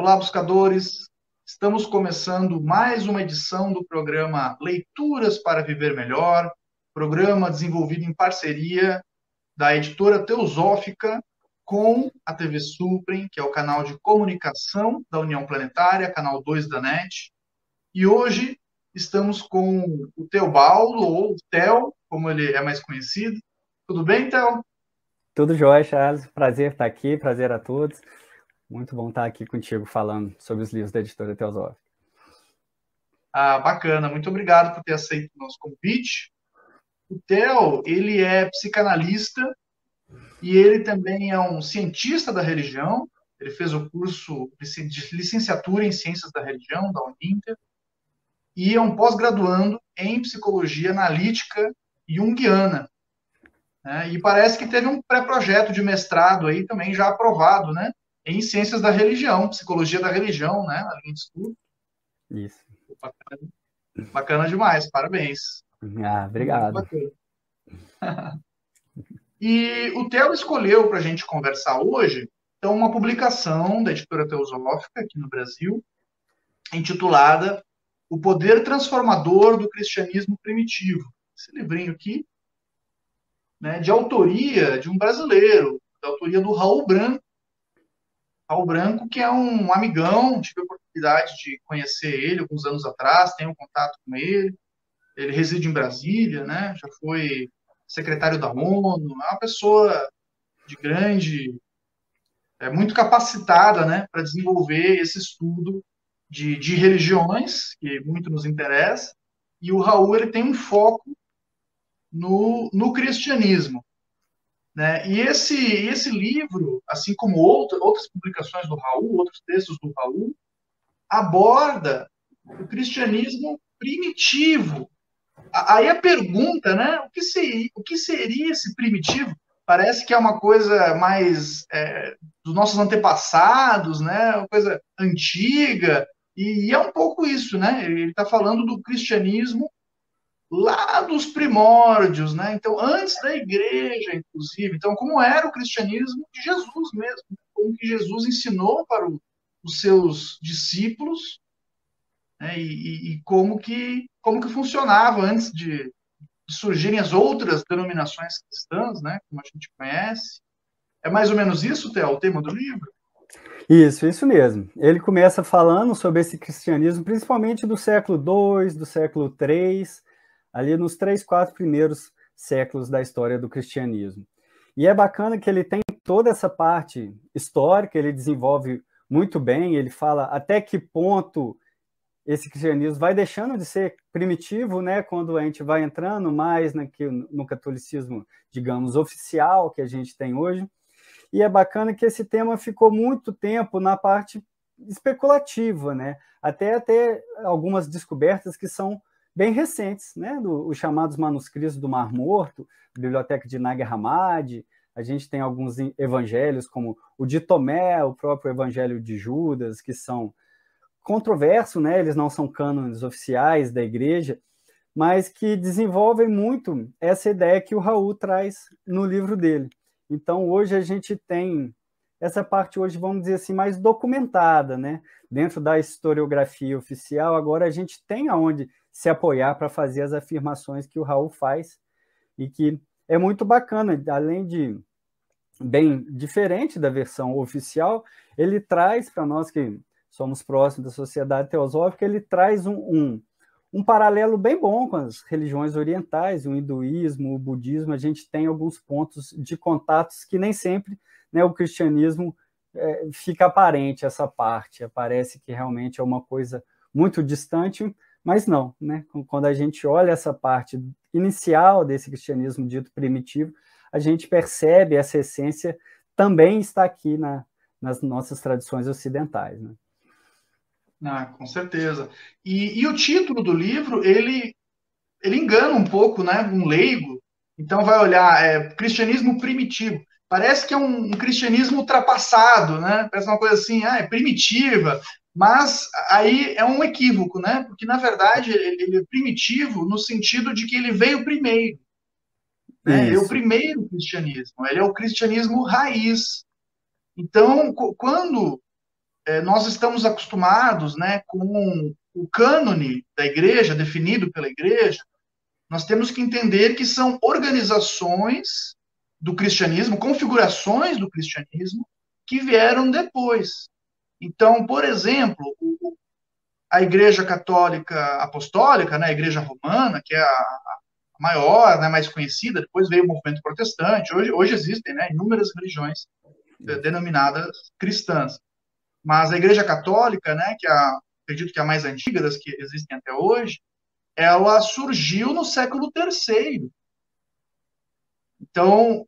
Olá, buscadores! Estamos começando mais uma edição do programa Leituras para Viver Melhor, programa desenvolvido em parceria da editora Teosófica com a TV Suprem, que é o canal de comunicação da União Planetária, canal 2 da NET. E hoje estamos com o Teobaldo, ou Theo, como ele é mais conhecido. Tudo bem, Theo? Tudo jóia, Charles. Prazer estar aqui, prazer a todos. Muito bom estar aqui contigo falando sobre os livros da editora Teosófica. Ah, bacana. Muito obrigado por ter aceito o nosso convite. O Theo, ele é psicanalista e ele também é um cientista da religião. Ele fez o curso de licenciatura em Ciências da Religião, da Uninter, e é um pós-graduando em Psicologia Analítica Junguiana. Né? E parece que teve um pré-projeto de mestrado aí também já aprovado, né? Em ciências da religião, psicologia da religião, né, na linha de estudo. Isso. Bacana, bacana demais, parabéns. Ah, obrigado. e o Theo escolheu para a gente conversar hoje, então, uma publicação da editora Teosófica aqui no Brasil, intitulada O Poder Transformador do Cristianismo Primitivo. Esse livrinho aqui, né, de autoria de um brasileiro, da autoria do Raul Branco, Raul Branco, que é um amigão, tive a oportunidade de conhecer ele alguns anos atrás, tenho contato com ele. Ele reside em Brasília, né? Já foi secretário da ONU, é uma pessoa de grande, é muito capacitada, né, para desenvolver esse estudo de, de religiões que muito nos interessa. E o Raul ele tem um foco no, no cristianismo. Né? E esse, esse livro, assim como outra, outras publicações do Raul, outros textos do Raul, aborda o cristianismo primitivo. Aí a pergunta, né? O que seria, o que seria esse primitivo? Parece que é uma coisa mais é, dos nossos antepassados, né? Uma coisa antiga. E, e é um pouco isso, né? Ele está falando do cristianismo lá dos primórdios, né? Então, antes da igreja, inclusive. Então, como era o cristianismo de Jesus mesmo, como que Jesus ensinou para o, os seus discípulos, né? e, e, como que como que funcionava antes de, surgirem as outras denominações cristãs, né? Como a gente conhece. É mais ou menos isso, Theo, o tema do livro? Isso, isso mesmo. Ele começa falando sobre esse cristianismo, principalmente do século II, do século III, ali nos três, quatro primeiros séculos da história do cristianismo. E é bacana que ele tem toda essa parte histórica, ele desenvolve muito bem, ele fala até que ponto esse cristianismo vai deixando de ser primitivo, né, quando a gente vai entrando mais no catolicismo, digamos, oficial que a gente tem hoje. E é bacana que esse tema ficou muito tempo na parte especulativa, né? Até até algumas descobertas que são bem recentes, né, do, os chamados manuscritos do Mar Morto, Biblioteca de Nag Hammadi, a gente tem alguns evangelhos, como o de Tomé, o próprio Evangelho de Judas, que são controversos, né, eles não são cânones oficiais da igreja, mas que desenvolvem muito essa ideia que o Raul traz no livro dele. Então, hoje a gente tem essa parte hoje, vamos dizer assim, mais documentada, né? Dentro da historiografia oficial, agora a gente tem aonde se apoiar para fazer as afirmações que o Raul faz e que é muito bacana, além de bem diferente da versão oficial, ele traz para nós que somos próximos da sociedade teosófica, ele traz um, um, um, paralelo bem bom com as religiões orientais, o hinduísmo, o budismo, a gente tem alguns pontos de contatos que nem sempre né, o cristianismo é, fica aparente essa parte, parece que realmente é uma coisa muito distante, mas não, né? Quando a gente olha essa parte inicial desse cristianismo dito primitivo, a gente percebe essa essência também está aqui na, nas nossas tradições ocidentais, né? Ah, com certeza. E, e, o título do livro, ele, ele engana um pouco, né? Um leigo. Então vai olhar, é, cristianismo primitivo. Parece que é um, um cristianismo ultrapassado, né? Parece uma coisa assim, ah, é primitiva. Mas aí é um equívoco, né? Porque, na verdade, ele é primitivo no sentido de que ele veio primeiro. Né? Ele é o primeiro cristianismo, ele é o cristianismo raiz. Então, quando é, nós estamos acostumados né, com o cânone da igreja, definido pela igreja, nós temos que entender que são organizações do cristianismo, configurações do cristianismo, que vieram depois. Então, por exemplo, a Igreja Católica Apostólica, né, a Igreja Romana, que é a maior, né, mais conhecida, depois veio o movimento protestante, hoje, hoje existem né, inúmeras religiões eh, denominadas cristãs. Mas a Igreja Católica, né, que é a, acredito que é a mais antiga das que existem até hoje, ela surgiu no século III. Então,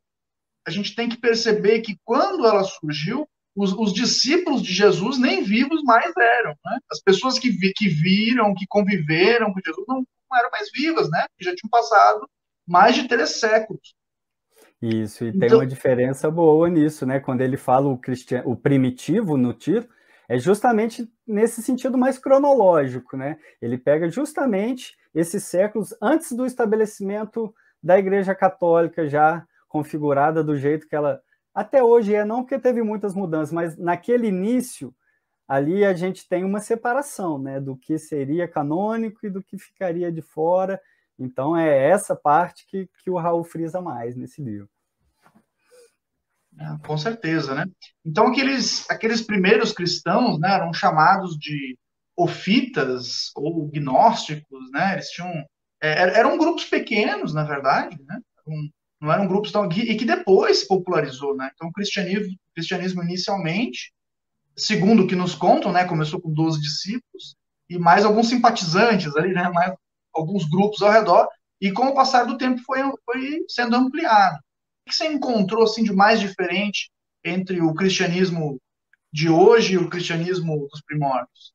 a gente tem que perceber que quando ela surgiu, os, os discípulos de Jesus nem vivos mais eram. Né? As pessoas que, vi, que viram, que conviveram com Jesus, não, não eram mais vivas, né? já tinham passado mais de três séculos. Isso, e então, tem uma diferença boa nisso, né? Quando ele fala o, cristian... o primitivo no título, é justamente nesse sentido mais cronológico, né? Ele pega justamente esses séculos antes do estabelecimento da Igreja Católica já configurada do jeito que ela até hoje é, não porque teve muitas mudanças, mas naquele início ali a gente tem uma separação, né, do que seria canônico e do que ficaria de fora. Então é essa parte que, que o Raul frisa mais nesse livro. É, com certeza, né? Então aqueles, aqueles primeiros cristãos, né, eram chamados de ofitas ou gnósticos, né? Eles tinham é, eram grupos pequenos, na verdade, né? Um, não eram grupos tão e que depois se popularizou, né? Então o cristianismo, o cristianismo inicialmente segundo o que nos contam, né, começou com 12 discípulos e mais alguns simpatizantes ali, né, mais alguns grupos ao redor, e com o passar do tempo foi, foi sendo ampliado. O que você encontrou assim de mais diferente entre o cristianismo de hoje e o cristianismo dos primórdios?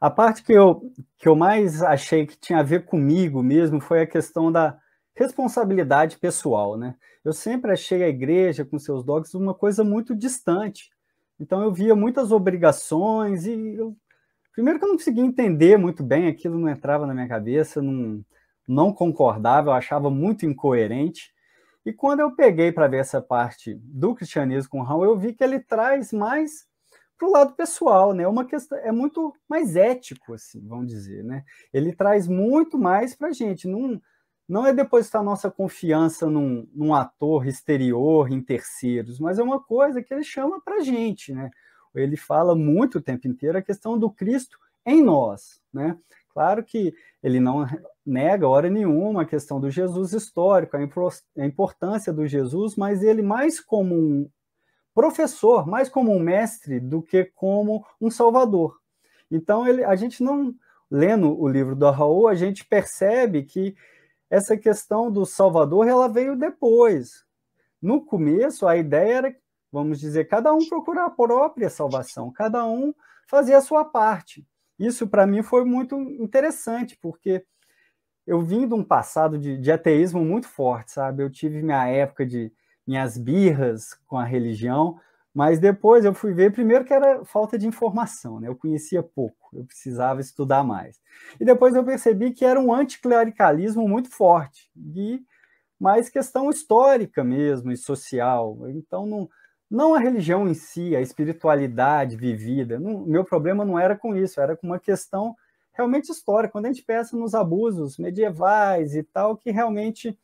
A parte que eu, que eu mais achei que tinha a ver comigo mesmo foi a questão da responsabilidade pessoal, né? Eu sempre achei a igreja com seus dogmas uma coisa muito distante então eu via muitas obrigações e eu, primeiro que eu não conseguia entender muito bem, aquilo não entrava na minha cabeça, não, não concordava, eu achava muito incoerente. E quando eu peguei para ver essa parte do cristianismo com Raul, eu vi que ele traz mais para o lado pessoal, né? Uma questão é muito mais ético, assim, vamos dizer, né? Ele traz muito mais para gente. Não, não é depositar nossa confiança num, num, ator exterior, em terceiros, mas é uma coisa que ele chama para gente, né? Ele fala muito o tempo inteiro a questão do Cristo em nós, né? Claro que ele não nega hora nenhuma a questão do Jesus histórico, a importância do Jesus, mas ele mais como um professor, mais como um mestre do que como um salvador. Então ele, a gente não lendo o livro do Raul, a gente percebe que essa questão do Salvador ela veio depois. No começo, a ideia era, vamos dizer, cada um procurar a própria salvação, cada um fazer a sua parte. Isso, para mim, foi muito interessante, porque eu vim de um passado de, de ateísmo muito forte, sabe? Eu tive minha época de minhas birras com a religião, mas depois eu fui ver, primeiro, que era falta de informação, né? Eu conhecia pouco, eu precisava estudar mais. E depois eu percebi que era um anticlericalismo muito forte, e mais questão histórica mesmo e social. Então, não, não a religião em si, a espiritualidade vivida. Não, meu problema não era com isso, era com uma questão realmente histórica. Quando a gente pensa nos abusos medievais e tal, que realmente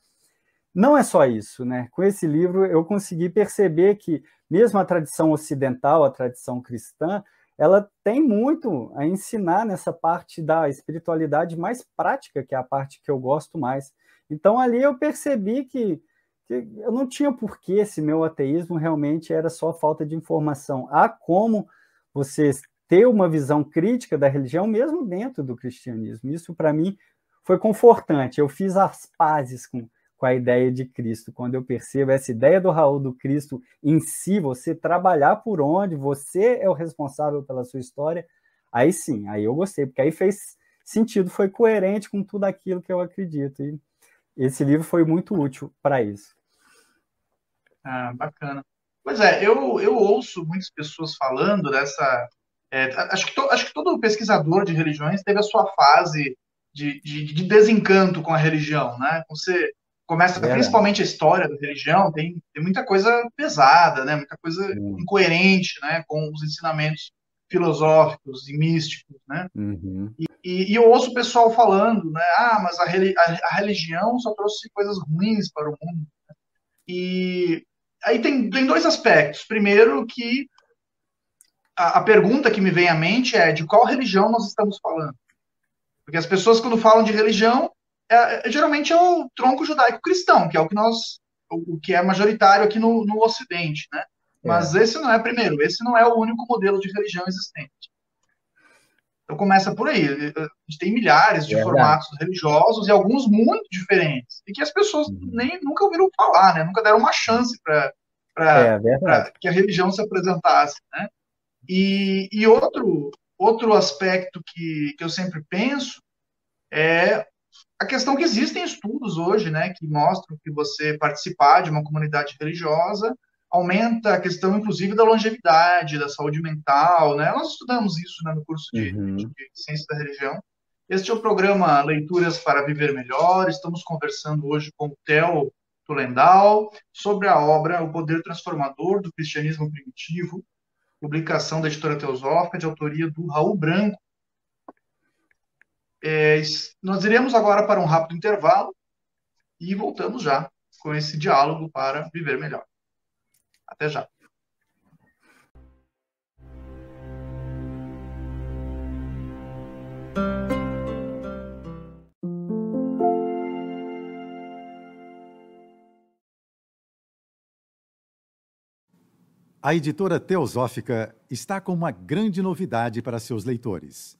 não é só isso, né? Com esse livro eu consegui perceber que mesmo a tradição ocidental, a tradição cristã, ela tem muito a ensinar nessa parte da espiritualidade mais prática, que é a parte que eu gosto mais. Então ali eu percebi que, que eu não tinha porquê esse meu ateísmo realmente era só falta de informação. Há como você ter uma visão crítica da religião mesmo dentro do cristianismo. Isso para mim foi confortante. Eu fiz as pazes com com a ideia de Cristo. Quando eu percebo essa ideia do Raul do Cristo em si, você trabalhar por onde, você é o responsável pela sua história, aí sim, aí eu gostei, porque aí fez sentido, foi coerente com tudo aquilo que eu acredito. E esse livro foi muito útil para isso. Ah, bacana. Pois é, eu, eu ouço muitas pessoas falando dessa. É, acho, que to, acho que todo pesquisador de religiões teve a sua fase de, de, de desencanto com a religião, né? Você começa é principalmente a história da religião, tem, tem muita coisa pesada, né? Muita coisa incoerente, né? Com os ensinamentos filosóficos e místicos, né? Uhum. E, e, e, eu ouço o pessoal falando, né? Ah, mas a, a, a, religião só trouxe coisas ruins para o mundo. E aí tem, tem dois aspectos. Primeiro que a, a pergunta que me vem à mente é de qual religião nós estamos falando? Porque as pessoas quando falam de religião, é, é, geralmente é o tronco judaico-cristão, que é o que nós, o, o que é majoritário aqui no, no Ocidente, né? Mas é. esse não é primeiro, esse não é o único modelo de religião existente. Então começa por aí. A gente tem milhares de é formatos religiosos e alguns muito diferentes e que as pessoas uhum. nem nunca ouviram falar, né? Nunca deram uma chance para é, que a religião se apresentasse, né? E, e outro outro aspecto que, que eu sempre penso é a questão que existem estudos hoje, né, que mostram que você participar de uma comunidade religiosa aumenta a questão, inclusive, da longevidade, da saúde mental, né? Nós estudamos isso né, no curso de, uhum. de, de Ciência da Religião. Este é o programa Leituras para Viver Melhor. Estamos conversando hoje com o Theo Tulendal sobre a obra O Poder Transformador do Cristianismo Primitivo, publicação da editora Teosófica, de autoria do Raul Branco. É, nós iremos agora para um rápido intervalo e voltamos já com esse diálogo para viver melhor. Até já. A editora Teosófica está com uma grande novidade para seus leitores.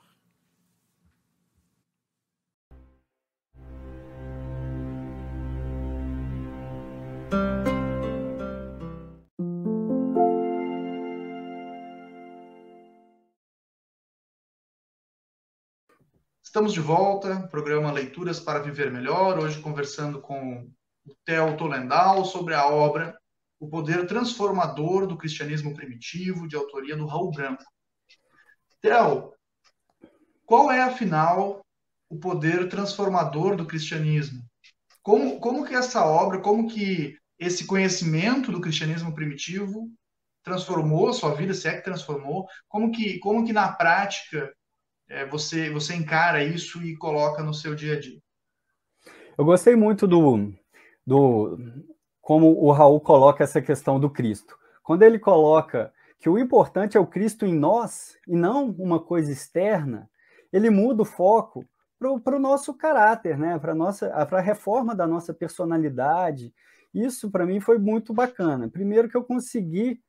Estamos de volta, programa Leituras para Viver Melhor, hoje conversando com o Theo Tolendal sobre a obra O Poder Transformador do Cristianismo Primitivo, de autoria do Raul Branco. Theo, qual é, afinal, o poder transformador do cristianismo? Como, como que essa obra, como que esse conhecimento do cristianismo primitivo transformou a sua vida, se é que transformou? Como que, como que na prática é, você, você encara isso e coloca no seu dia a dia? Eu gostei muito do, do como o Raul coloca essa questão do Cristo. Quando ele coloca que o importante é o Cristo em nós e não uma coisa externa, ele muda o foco para o nosso caráter, né? para a reforma da nossa personalidade. Isso, para mim, foi muito bacana. Primeiro, que eu consegui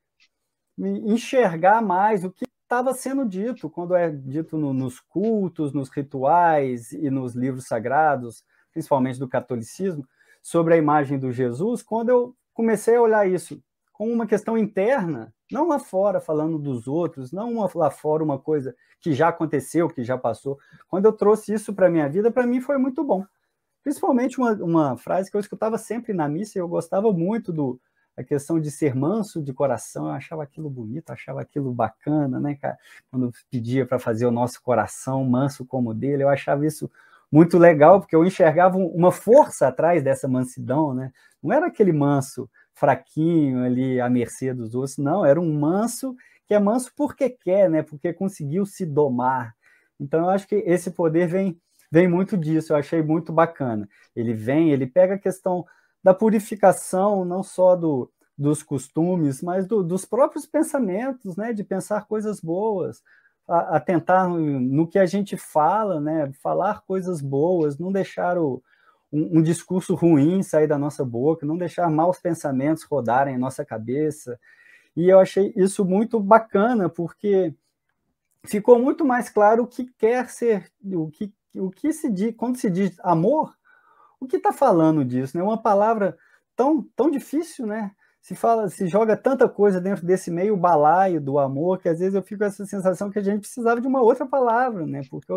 enxergar mais o que estava sendo dito, quando é dito no, nos cultos, nos rituais e nos livros sagrados, principalmente do catolicismo, sobre a imagem do Jesus, quando eu comecei a olhar isso com uma questão interna, não lá fora falando dos outros, não lá fora uma coisa que já aconteceu, que já passou. Quando eu trouxe isso para minha vida, para mim foi muito bom. Principalmente uma, uma frase que eu escutava sempre na missa, e eu gostava muito do, a questão de ser manso de coração, eu achava aquilo bonito, achava aquilo bacana, né, cara? Quando pedia para fazer o nosso coração manso como o dele, eu achava isso muito legal, porque eu enxergava uma força atrás dessa mansidão, né? Não era aquele manso fraquinho ali à mercê dos outros, não, era um manso que é manso porque quer, né? Porque conseguiu se domar. Então eu acho que esse poder vem vem muito disso, eu achei muito bacana. Ele vem, ele pega a questão da purificação, não só do, dos costumes, mas do, dos próprios pensamentos, né, de pensar coisas boas, a, a, tentar no que a gente fala, né, falar coisas boas, não deixar o, um, um, discurso ruim sair da nossa boca, não deixar maus pensamentos rodarem em nossa cabeça. E eu achei isso muito bacana, porque ficou muito mais claro o que quer ser, o que, o que se diz, quando se diz amor, o que está falando disso? Né? Uma palavra tão, tão difícil, né? Se fala, se joga tanta coisa dentro desse meio balaio do amor, que às vezes eu fico com essa sensação que a gente precisava de uma outra palavra, né? Porque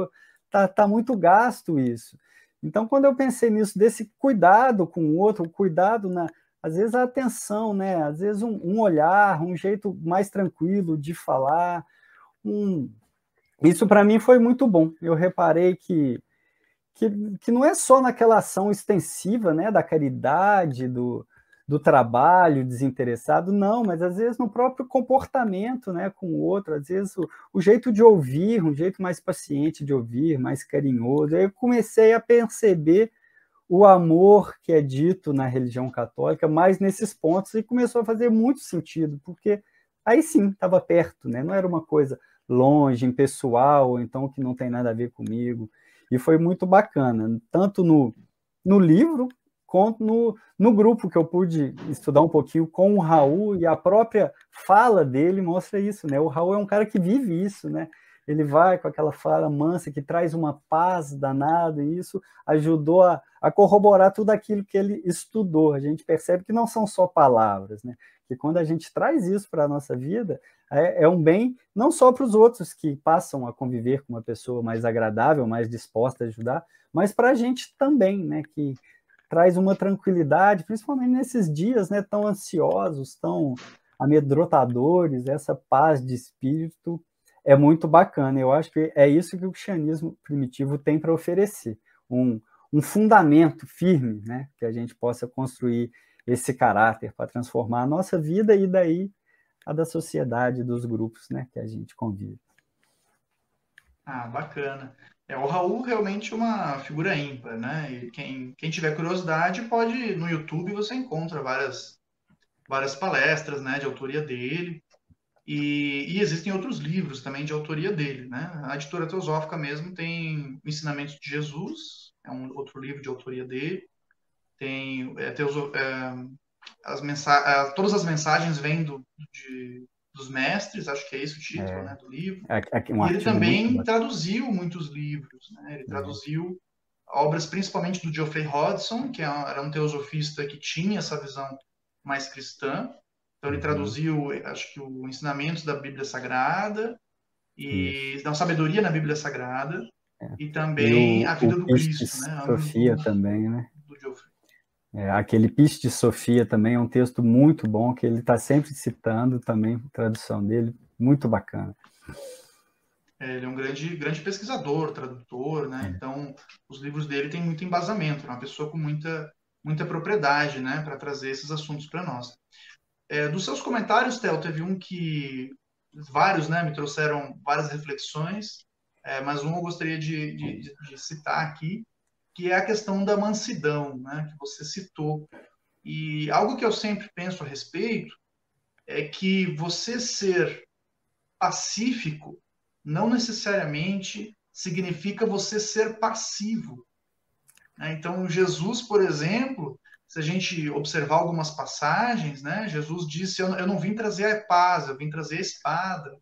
tá, tá muito gasto isso. Então, quando eu pensei nisso, desse cuidado com o outro, cuidado na, às vezes a atenção, né? Às vezes um, um olhar, um jeito mais tranquilo de falar, um... isso para mim foi muito bom. Eu reparei que, que que não é só naquela ação extensiva, né? Da caridade, do do trabalho desinteressado, não, mas às vezes no próprio comportamento né, com o outro, às vezes o, o jeito de ouvir, um jeito mais paciente de ouvir, mais carinhoso. Aí eu comecei a perceber o amor que é dito na religião católica mais nesses pontos e começou a fazer muito sentido, porque aí sim estava perto, né? não era uma coisa longe, impessoal, então que não tem nada a ver comigo. E foi muito bacana, tanto no, no livro, quanto no, no grupo que eu pude estudar um pouquinho com o Raul, e a própria fala dele mostra isso, né? O Raul é um cara que vive isso, né? Ele vai com aquela fala mansa que traz uma paz danada, e isso ajudou a, a corroborar tudo aquilo que ele estudou. A gente percebe que não são só palavras, né? Que quando a gente traz isso para a nossa vida, é, é, um bem não só para os outros que passam a conviver com uma pessoa mais agradável, mais disposta a ajudar, mas para a gente também, né? Que traz uma tranquilidade, principalmente nesses dias né, tão ansiosos, tão amedrontadores, essa paz de espírito é muito bacana. Eu acho que é isso que o cristianismo primitivo tem para oferecer, um, um fundamento firme, né, que a gente possa construir esse caráter para transformar a nossa vida e daí a da sociedade, dos grupos, né, que a gente convive. Ah, bacana. É, o Raul realmente é uma figura ímpar, né? E quem, quem tiver curiosidade pode, no YouTube você encontra várias, várias palestras, né, de autoria dele. E, e, existem outros livros também de autoria dele, né? A editora Teosófica mesmo tem Ensinamentos de Jesus, é um outro livro de autoria dele. Tem é, teoso, é, as mensa é, todas as mensagens vêm do, de, dos mestres, acho que é esse o título é. né, do livro. É, é um ele também traduziu muitos livros, né? ele é. traduziu obras principalmente do Geoffrey Hodgson, que é era um teosofista que tinha essa visão mais cristã. Então ele uhum. traduziu, acho que o Ensinamentos da Bíblia Sagrada e da Sabedoria na Bíblia Sagrada é. e também e o, a vida do Cristo, né? Sofia também, né? É, aquele Piste de Sofia também é um texto muito bom, que ele está sempre citando também, tradução dele, muito bacana. É, ele é um grande, grande pesquisador, tradutor, né? É. Então, os livros dele têm muito embasamento, é uma pessoa com muita, muita propriedade, né, para trazer esses assuntos para nós. É, dos seus comentários, Theo, teve um que vários, né, me trouxeram várias reflexões, é, mas um eu gostaria de, de, de citar aqui, que é a questão da mansidão, né, que você citou. E algo que eu sempre penso a respeito é que você ser pacífico não necessariamente significa você ser passivo. Né? Então, Jesus, por exemplo, se a gente observar algumas passagens, né, Jesus disse: Eu não vim trazer a paz, eu vim trazer a espada.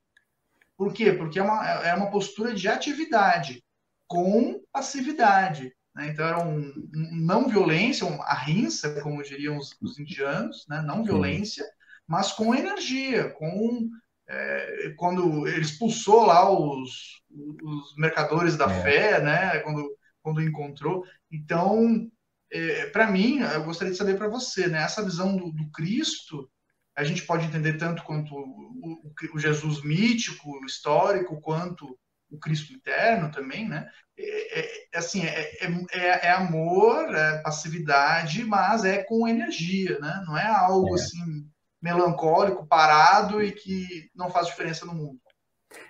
Por quê? Porque é uma, é uma postura de atividade com passividade. Né? Então era um, um não violência, um, a rinça, como diriam os, os indianos, né? não violência, mas com energia, com é, quando ele expulsou lá os, os mercadores da é. fé, né? Quando, quando encontrou. Então, é, para mim, eu gostaria de saber para você, né? Essa visão do, do, Cristo, a gente pode entender tanto quanto o, o, o Jesus mítico, histórico, quanto o Cristo interno também, né? É, é, é assim, é, é, é, amor, é passividade, mas é com energia, né? Não é algo é. assim melancólico, parado e que não faz diferença no mundo.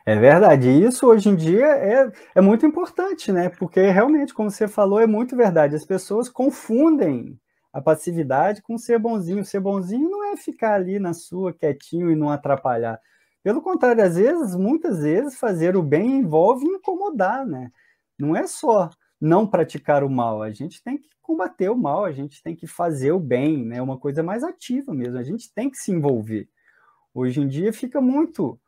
É verdade. E isso hoje em dia é, é muito importante, né? Porque realmente, como você falou, é muito verdade. As pessoas confundem a passividade com ser bonzinho. Ser bonzinho não é ficar ali na sua quietinho e não atrapalhar. Pelo contrário, às vezes, muitas vezes, fazer o bem envolve incomodar, né? Não é só não praticar o mal, a gente tem que combater o mal, a gente tem que fazer o bem, né? Uma coisa mais ativa mesmo, a gente tem que se envolver. Hoje em dia fica muito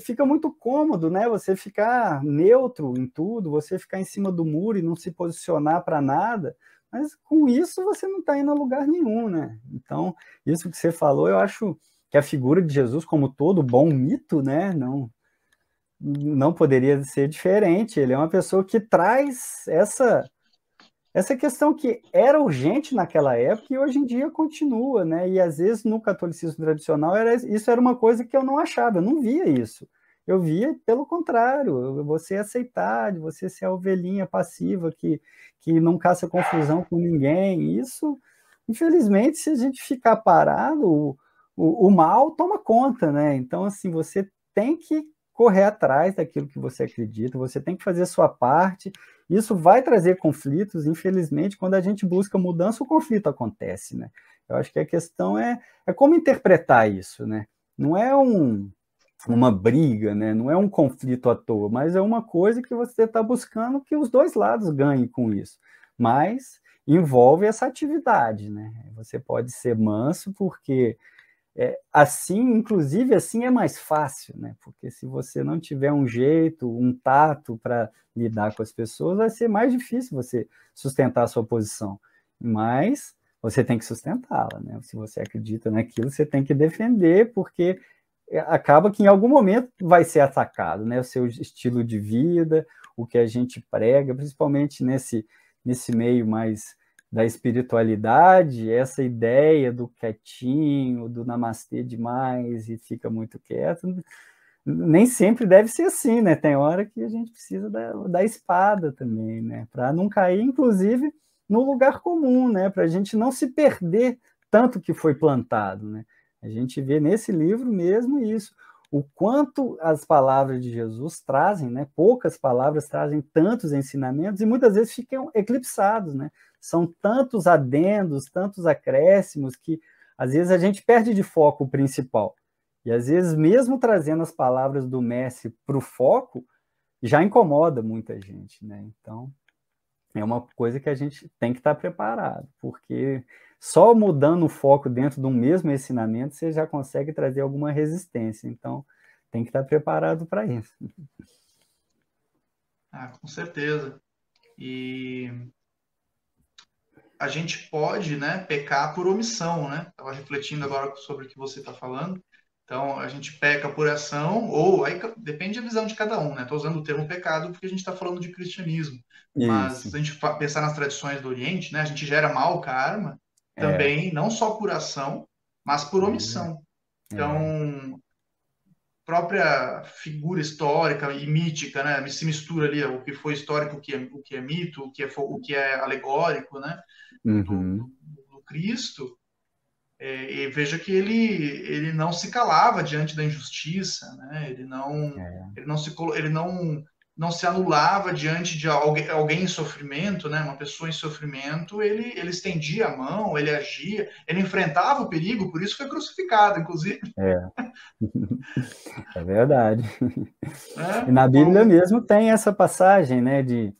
fica muito cômodo, né? Você ficar neutro em tudo, você ficar em cima do muro e não se posicionar para nada. Mas com isso você não está indo a lugar nenhum, né? Então, isso que você falou, eu acho que a figura de Jesus, como todo bom mito, né? Não, não poderia ser diferente. Ele é uma pessoa que traz essa essa questão que era urgente naquela época e hoje em dia continua, né? E às vezes no catolicismo tradicional era, isso era uma coisa que eu não achava, eu não via isso. Eu via pelo contrário, você aceitar, de você ser a ovelhinha passiva que, que não caça confusão com ninguém. Isso, infelizmente, se a gente ficar parado, o, o, mal toma conta, né? Então, assim, você tem que correr atrás daquilo que você acredita, você tem que fazer sua parte. Isso vai trazer conflitos, infelizmente, quando a gente busca mudança, o conflito acontece, né? Eu acho que a questão é, é como interpretar isso, né? Não é um, uma briga, né? Não é um conflito à toa, mas é uma coisa que você está buscando que os dois lados ganhem com isso. Mas envolve essa atividade, né? Você pode ser manso porque é, assim, inclusive, assim é mais fácil, né? Porque se você não tiver um jeito, um tato para lidar com as pessoas, vai ser mais difícil você sustentar a sua posição. Mas você tem que sustentá-la, né? Se você acredita naquilo, você tem que defender, porque é, acaba que em algum momento vai ser atacado, né? O seu estilo de vida, o que a gente prega, principalmente nesse, nesse meio mais da espiritualidade, essa ideia do quietinho, do namastê demais e fica muito quieto, nem sempre deve ser assim, né? Tem hora que a gente precisa da, da espada também, né? Para não cair, inclusive, no lugar comum, né? Para a gente não se perder tanto que foi plantado, né? A gente vê nesse livro mesmo isso, o quanto as palavras de Jesus trazem, né? Poucas palavras trazem tantos ensinamentos e muitas vezes ficam eclipsados, né? São tantos adendos, tantos acréscimos, que às vezes a gente perde de foco o principal. E às vezes, mesmo trazendo as palavras do Messi para o foco, já incomoda muita gente, né? Então, é uma coisa que a gente tem que estar preparado, porque só mudando o foco dentro de um mesmo ensinamento, você já consegue trazer alguma resistência. Então, tem que estar preparado para isso. Ah, com certeza. E a gente pode né, pecar por omissão, né? Estava refletindo agora sobre o que você está falando. Então, a gente peca por ação, ou aí depende da visão de cada um, né? Estou usando o termo pecado porque a gente está falando de cristianismo. Isso. Mas se a gente pensar nas tradições do Oriente, né? A gente gera mal karma também, é. não só por ação, mas por omissão. É. Então, própria figura histórica e mítica, né? Se mistura ali o que foi histórico, o que é, o que é mito, o que é, o que é alegórico, né? Uhum. Do, do, Cristo. É, e veja que ele, ele não se calava diante da injustiça, né? Ele não, é. ele não se ele não não se anulava diante de alguém, alguém em sofrimento, né? Uma pessoa em sofrimento, ele, ele estendia a mão, ele agia, ele enfrentava o perigo, por isso foi crucificado, inclusive. É, é verdade. É? E na Bíblia mesmo tem essa passagem, né, de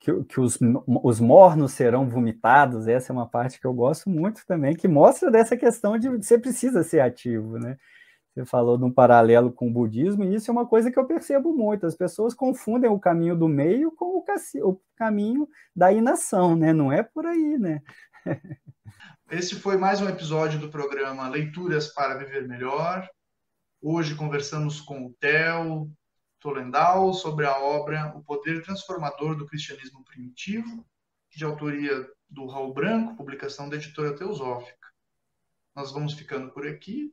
que, que os, os mornos serão vomitados, essa é uma parte que eu gosto muito também, que mostra dessa questão de você precisa ser ativo, né? Você falou de um paralelo com o budismo, e isso é uma coisa que eu percebo muito. As pessoas confundem o caminho do meio com o, o caminho da inação, né? Não é por aí, né? Esse foi mais um episódio do programa Leituras para Viver Melhor. Hoje conversamos com o Theo Tolendal sobre a obra O Poder Transformador do Cristianismo Primitivo, de autoria do Raul Branco, publicação da editora Teosófica. Nós vamos ficando por aqui